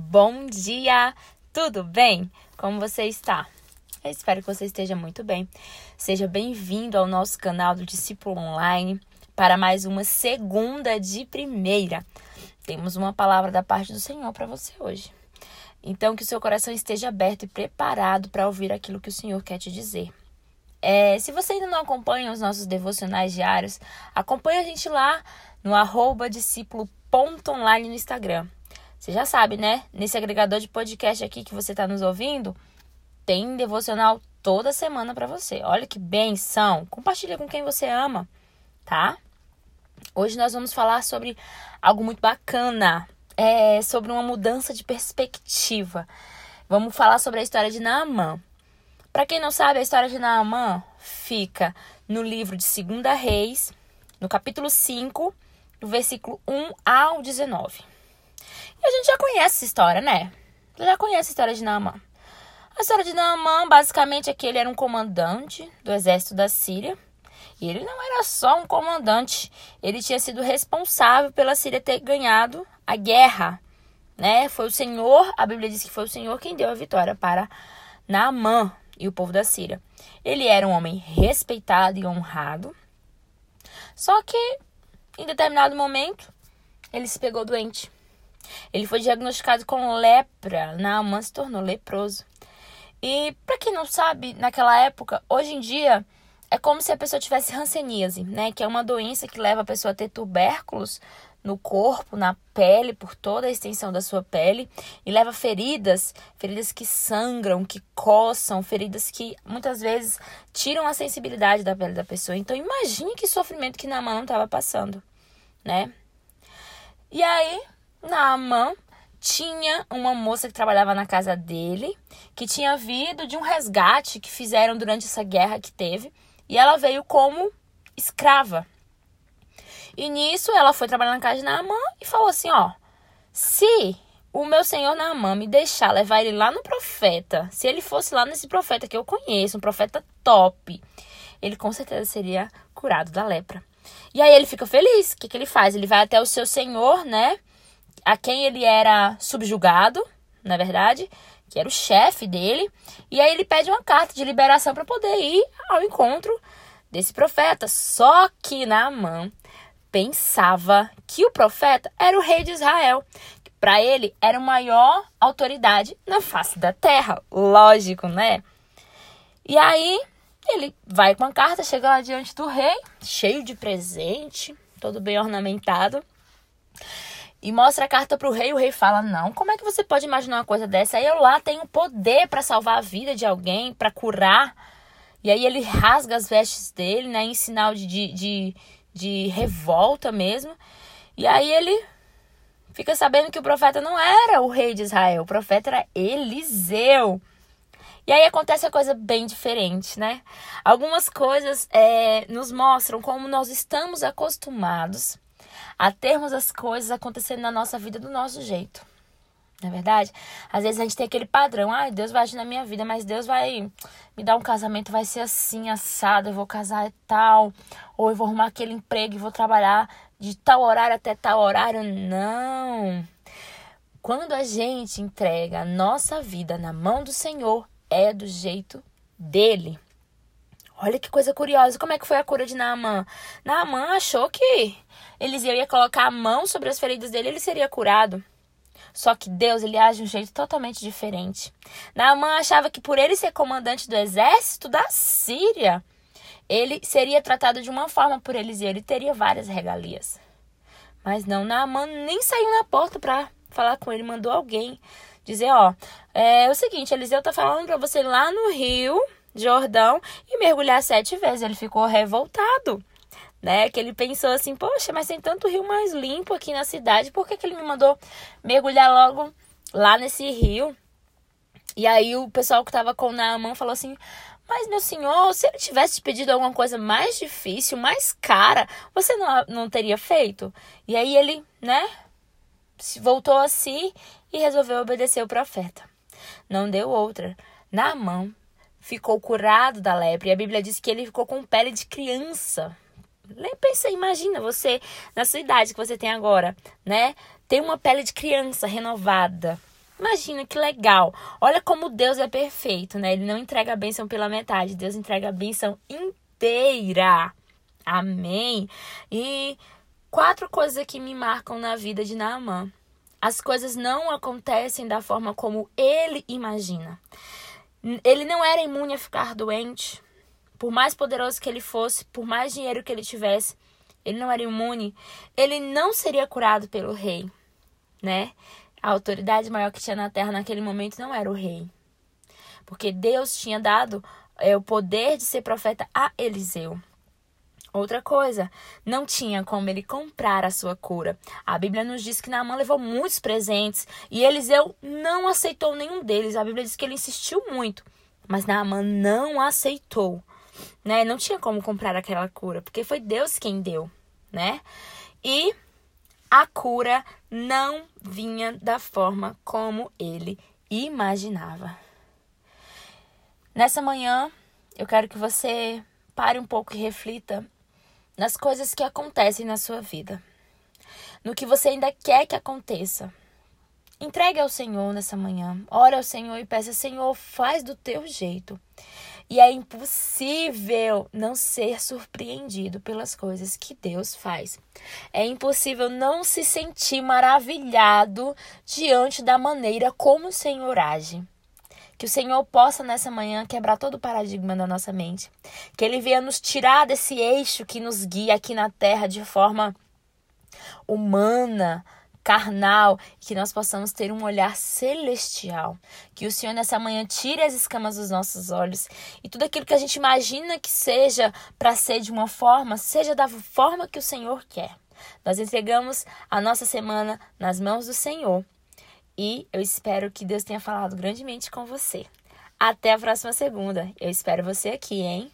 Bom dia! Tudo bem? Como você está? Eu espero que você esteja muito bem. Seja bem-vindo ao nosso canal do Discípulo Online para mais uma segunda de primeira. Temos uma palavra da parte do Senhor para você hoje. Então, que o seu coração esteja aberto e preparado para ouvir aquilo que o Senhor quer te dizer. É, se você ainda não acompanha os nossos devocionais diários, acompanhe a gente lá no arroba discípulo.online no Instagram. Você já sabe, né? Nesse agregador de podcast aqui que você está nos ouvindo, tem devocional toda semana para você. Olha que benção! Compartilha com quem você ama, tá? Hoje nós vamos falar sobre algo muito bacana, é sobre uma mudança de perspectiva. Vamos falar sobre a história de Naamã. Para quem não sabe, a história de Naamã fica no livro de 2 Reis, no capítulo 5, do versículo 1 ao 19. E a gente já conhece essa história, né? Já conhece a história de Naamã. A história de Naamã, basicamente, é que ele era um comandante do exército da Síria. E ele não era só um comandante, ele tinha sido responsável pela Síria ter ganhado a guerra, né? Foi o Senhor, a Bíblia diz que foi o Senhor quem deu a vitória para Naamã e o povo da Síria. Ele era um homem respeitado e honrado. Só que em determinado momento ele se pegou doente. Ele foi diagnosticado com lepra. Naaman se tornou leproso. E para quem não sabe, naquela época, hoje em dia, é como se a pessoa tivesse hanseníase, né? Que é uma doença que leva a pessoa a ter tubérculos no corpo, na pele, por toda a extensão da sua pele, e leva feridas, feridas que sangram, que coçam, feridas que muitas vezes tiram a sensibilidade da pele da pessoa. Então imagine que sofrimento que Naaman estava passando, né? E aí, Naaman tinha uma moça que trabalhava na casa dele, que tinha vindo de um resgate que fizeram durante essa guerra que teve, e ela veio como escrava. E nisso ela foi trabalhar na casa de Naamã e falou assim, ó, se o meu senhor Naamã me deixar levar ele lá no profeta, se ele fosse lá nesse profeta que eu conheço, um profeta top, ele com certeza seria curado da lepra. E aí ele fica feliz. O que, que ele faz? Ele vai até o seu senhor, né? A quem ele era subjugado, na verdade, que era o chefe dele, e aí ele pede uma carta de liberação para poder ir ao encontro desse profeta. Só que Naamã pensava que o profeta era o rei de Israel, que para ele era a maior autoridade na face da terra, lógico, né? E aí ele vai com a carta, chega lá diante do rei, cheio de presente, todo bem ornamentado e mostra a carta para o rei. O rei fala: Não, como é que você pode imaginar uma coisa dessa? Aí eu lá tenho poder para salvar a vida de alguém, para curar. E aí ele rasga as vestes dele, né, em sinal de, de, de, de revolta mesmo. E aí ele fica sabendo que o profeta não era o rei de Israel, o profeta era Eliseu. E aí acontece a coisa bem diferente, né? Algumas coisas é, nos mostram como nós estamos acostumados a termos as coisas acontecendo na nossa vida do nosso jeito. Não é verdade? Às vezes a gente tem aquele padrão, ah, Deus vai agir na minha vida, mas Deus vai me dar um casamento, vai ser assim, assado, eu vou casar e tal, ou eu vou arrumar aquele emprego e vou trabalhar de tal horário até tal horário. Não. Quando a gente entrega a nossa vida na mão do Senhor, é do jeito dele. Olha que coisa curiosa. Como é que foi a cura de Naamã? Naamã achou que Eliseu ia colocar a mão sobre as feridas dele e ele seria curado. Só que Deus, ele age de um jeito totalmente diferente. Naamã achava que por ele ser comandante do exército da Síria, ele seria tratado de uma forma por Eliseu, ele teria várias regalias. Mas não, Naamã nem saiu na porta para falar com ele, mandou alguém dizer, ó, é o seguinte, Eliseu tá falando para você lá no rio Jordão e mergulhar sete vezes. Ele ficou revoltado, né? Que ele pensou assim, poxa, mas tem tanto rio mais limpo aqui na cidade, por que, que ele me mandou mergulhar logo lá nesse rio? E aí o pessoal que tava com Naaman falou assim, mas meu senhor, se ele tivesse pedido alguma coisa mais difícil, mais cara, você não, não teria feito? E aí ele, né, voltou a si e resolveu obedecer o profeta. Não deu outra. Naaman ficou curado da lepra. E a Bíblia diz que ele ficou com pele de criança. Pensa, imagina você, na sua idade que você tem agora, né? Tem uma pele de criança renovada. Imagina que legal. Olha como Deus é perfeito, né? Ele não entrega a bênção pela metade, Deus entrega a bênção inteira. Amém. E quatro coisas que me marcam na vida de Naamã. As coisas não acontecem da forma como ele imagina. Ele não era imune a ficar doente. Por mais poderoso que ele fosse, por mais dinheiro que ele tivesse, ele não era imune. Ele não seria curado pelo rei, né? A autoridade maior que tinha na terra naquele momento não era o rei. Porque Deus tinha dado é, o poder de ser profeta a Eliseu. Outra coisa, não tinha como ele comprar a sua cura. A Bíblia nos diz que Naamã levou muitos presentes e Eliseu não aceitou nenhum deles. A Bíblia diz que ele insistiu muito, mas Naamã não aceitou. Né? Não tinha como comprar aquela cura, porque foi Deus quem deu, né? E a cura não vinha da forma como ele imaginava. Nessa manhã, eu quero que você pare um pouco e reflita nas coisas que acontecem na sua vida, no que você ainda quer que aconteça. Entregue ao Senhor nessa manhã. Ore ao Senhor e peça: Senhor, faz do teu jeito. E é impossível não ser surpreendido pelas coisas que Deus faz. É impossível não se sentir maravilhado diante da maneira como o Senhor age. Que o Senhor possa nessa manhã quebrar todo o paradigma da nossa mente. Que Ele venha nos tirar desse eixo que nos guia aqui na terra de forma humana, carnal, que nós possamos ter um olhar celestial. Que o Senhor nessa manhã tire as escamas dos nossos olhos e tudo aquilo que a gente imagina que seja para ser de uma forma, seja da forma que o Senhor quer. Nós entregamos a nossa semana nas mãos do Senhor e eu espero que Deus tenha falado grandemente com você. Até a próxima segunda. Eu espero você aqui, hein?